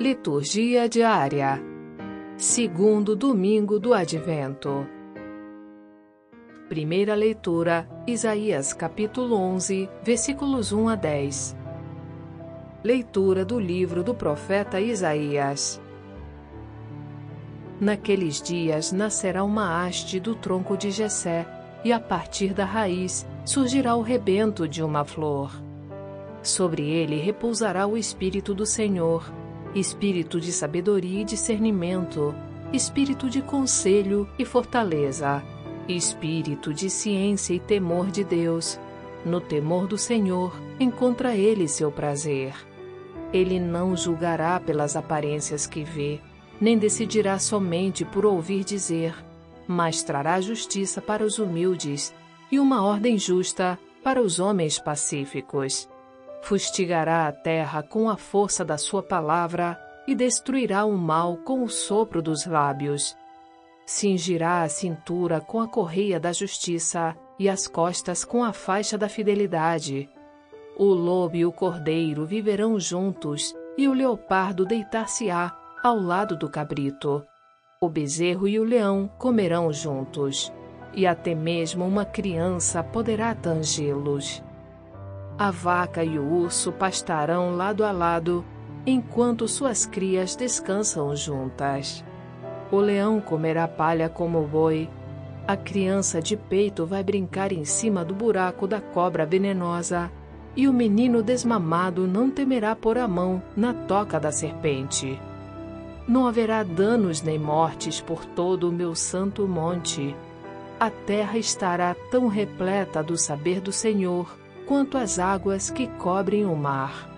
Liturgia diária. Segundo domingo do Advento. Primeira leitura: Isaías capítulo 11, versículos 1 a 10. Leitura do livro do profeta Isaías. Naqueles dias nascerá uma haste do tronco de Jessé, e a partir da raiz surgirá o rebento de uma flor. Sobre ele repousará o espírito do Senhor espírito de sabedoria e discernimento, espírito de conselho e fortaleza, espírito de ciência e temor de Deus. No temor do Senhor encontra ele seu prazer. Ele não julgará pelas aparências que vê, nem decidirá somente por ouvir dizer, mas trará justiça para os humildes e uma ordem justa para os homens pacíficos fustigará a terra com a força da sua palavra e destruirá o mal com o sopro dos lábios. Cingirá a cintura com a correia da justiça e as costas com a faixa da fidelidade. O lobo e o cordeiro viverão juntos, e o leopardo deitar-se-á ao lado do cabrito. O bezerro e o leão comerão juntos, e até mesmo uma criança poderá tangê-los. A vaca e o urso pastarão lado a lado, enquanto suas crias descansam juntas. O leão comerá palha como o boi. A criança de peito vai brincar em cima do buraco da cobra venenosa, e o menino desmamado não temerá pôr a mão na toca da serpente. Não haverá danos nem mortes por todo o meu santo monte. A terra estará tão repleta do saber do Senhor quanto as águas que cobrem o mar.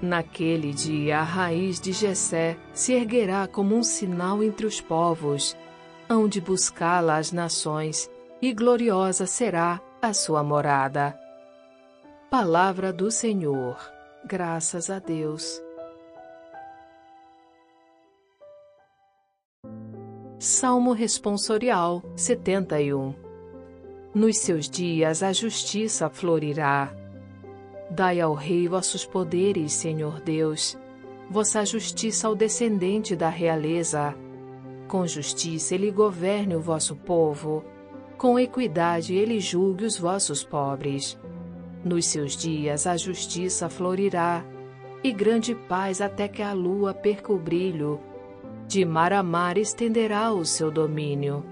Naquele dia a raiz de Jessé se erguerá como um sinal entre os povos, hão de buscá-la as nações, e gloriosa será a sua morada. Palavra do Senhor. Graças a Deus. Salmo responsorial 71 nos seus dias a justiça florirá. Dai ao rei vossos poderes, Senhor Deus, vossa justiça ao descendente da realeza. Com justiça ele governe o vosso povo, com equidade ele julgue os vossos pobres. Nos seus dias a justiça florirá, e grande paz até que a lua perca o brilho. De mar a mar estenderá o seu domínio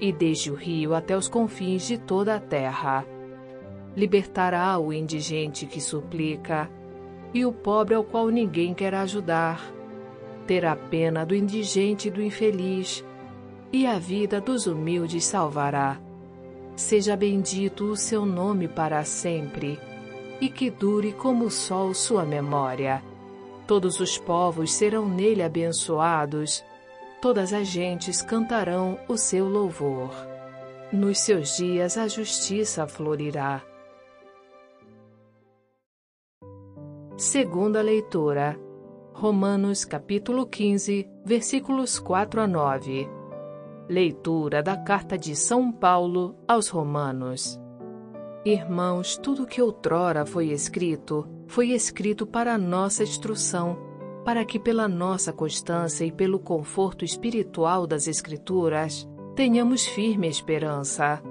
e desde o rio até os confins de toda a terra. Libertará o indigente que suplica, e o pobre ao qual ninguém quer ajudar. Terá pena do indigente e do infeliz, e a vida dos humildes salvará. Seja bendito o seu nome para sempre, e que dure como o sol sua memória. Todos os povos serão nele abençoados, todas as gentes cantarão o seu louvor. Nos seus dias a justiça florirá. Segunda leitura. Romanos capítulo 15, versículos 4 a 9. Leitura da carta de São Paulo aos Romanos. Irmãos, tudo que outrora foi escrito, foi escrito para nossa instrução para que, pela nossa constância e pelo conforto espiritual das Escrituras, tenhamos firme esperança.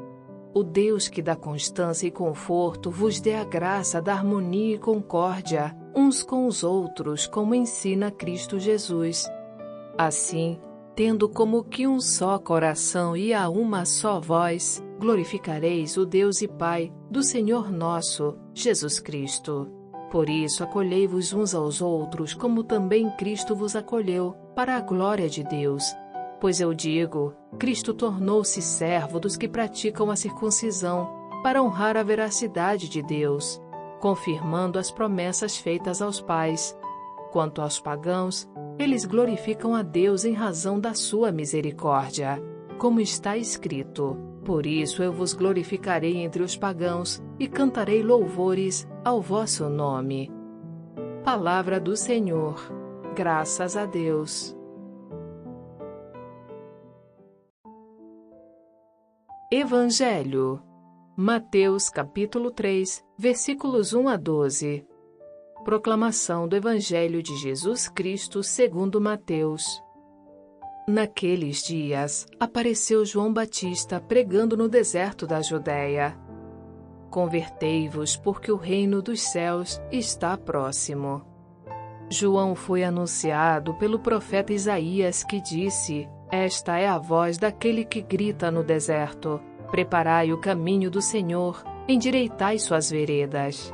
O Deus que dá constância e conforto vos dê a graça da harmonia e concórdia uns com os outros, como ensina Cristo Jesus. Assim, tendo como que um só coração e a uma só voz, glorificareis o Deus e Pai do Senhor nosso, Jesus Cristo. Por isso, acolhei-vos uns aos outros, como também Cristo vos acolheu, para a glória de Deus. Pois eu digo: Cristo tornou-se servo dos que praticam a circuncisão, para honrar a veracidade de Deus, confirmando as promessas feitas aos pais. Quanto aos pagãos, eles glorificam a Deus em razão da sua misericórdia, como está escrito. Por isso eu vos glorificarei entre os pagãos e cantarei louvores ao vosso nome. Palavra do Senhor. Graças a Deus. Evangelho. Mateus capítulo 3, versículos 1 a 12. Proclamação do Evangelho de Jesus Cristo segundo Mateus. Naqueles dias, apareceu João Batista pregando no deserto da Judéia. Convertei-vos, porque o reino dos céus está próximo. João foi anunciado pelo profeta Isaías que disse: Esta é a voz daquele que grita no deserto: Preparai o caminho do Senhor, endireitai suas veredas.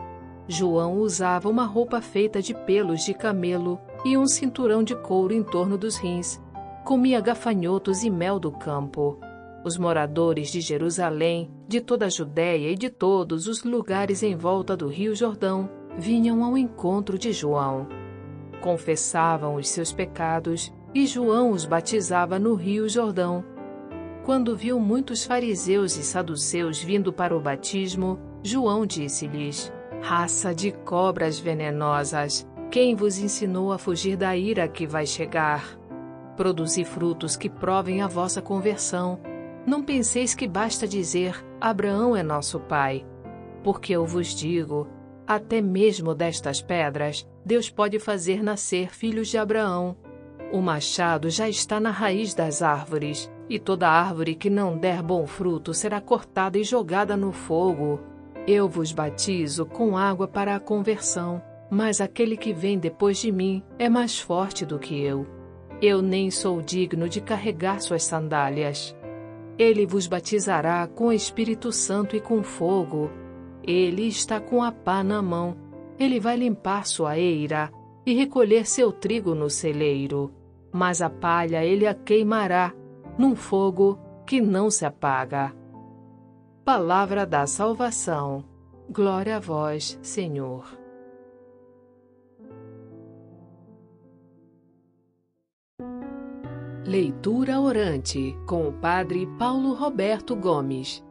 João usava uma roupa feita de pelos de camelo e um cinturão de couro em torno dos rins. Comia gafanhotos e mel do campo. Os moradores de Jerusalém, de toda a Judéia e de todos os lugares em volta do Rio Jordão vinham ao encontro de João. Confessavam os seus pecados e João os batizava no Rio Jordão. Quando viu muitos fariseus e saduceus vindo para o batismo, João disse-lhes: Raça de cobras venenosas, quem vos ensinou a fugir da ira que vai chegar? Produzi frutos que provem a vossa conversão. Não penseis que basta dizer: Abraão é nosso pai. Porque eu vos digo: até mesmo destas pedras, Deus pode fazer nascer filhos de Abraão. O machado já está na raiz das árvores, e toda árvore que não der bom fruto será cortada e jogada no fogo. Eu vos batizo com água para a conversão, mas aquele que vem depois de mim é mais forte do que eu. Eu nem sou digno de carregar suas sandálias. Ele vos batizará com Espírito Santo e com fogo. Ele está com a pá na mão. Ele vai limpar sua eira e recolher seu trigo no celeiro. Mas a palha ele a queimará num fogo que não se apaga. Palavra da salvação. Glória a vós, Senhor. Leitura orante com o Padre Paulo Roberto Gomes.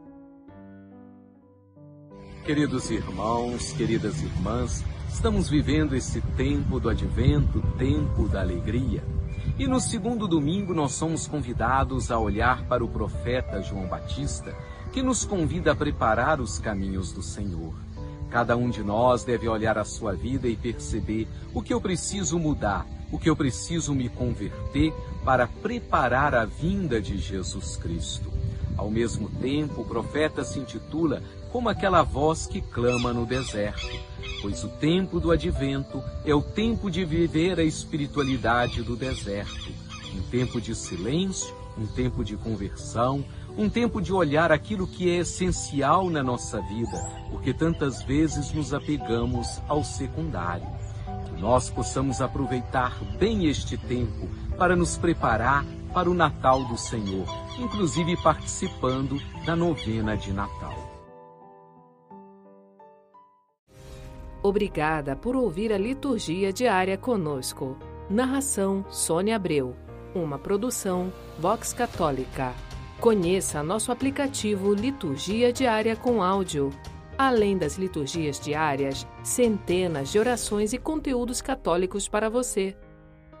Queridos irmãos, queridas irmãs, estamos vivendo esse tempo do advento, tempo da alegria. E no segundo domingo nós somos convidados a olhar para o profeta João Batista que nos convida a preparar os caminhos do Senhor. Cada um de nós deve olhar a sua vida e perceber o que eu preciso mudar, o que eu preciso me converter para preparar a vinda de Jesus Cristo. Ao mesmo tempo, o profeta se intitula como aquela voz que clama no deserto, pois o tempo do advento é o tempo de viver a espiritualidade do deserto, um tempo de silêncio, um tempo de conversão, um tempo de olhar aquilo que é essencial na nossa vida, porque tantas vezes nos apegamos ao secundário. Que nós possamos aproveitar bem este tempo para nos preparar para o Natal do Senhor, inclusive participando da novena de Natal. Obrigada por ouvir a liturgia diária conosco. Narração Sônia Abreu. Uma produção Vox Católica. Conheça nosso aplicativo Liturgia Diária com Áudio. Além das liturgias diárias, centenas de orações e conteúdos católicos para você.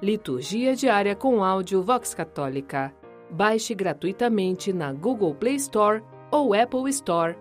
Liturgia Diária com Áudio Vox Católica. Baixe gratuitamente na Google Play Store ou Apple Store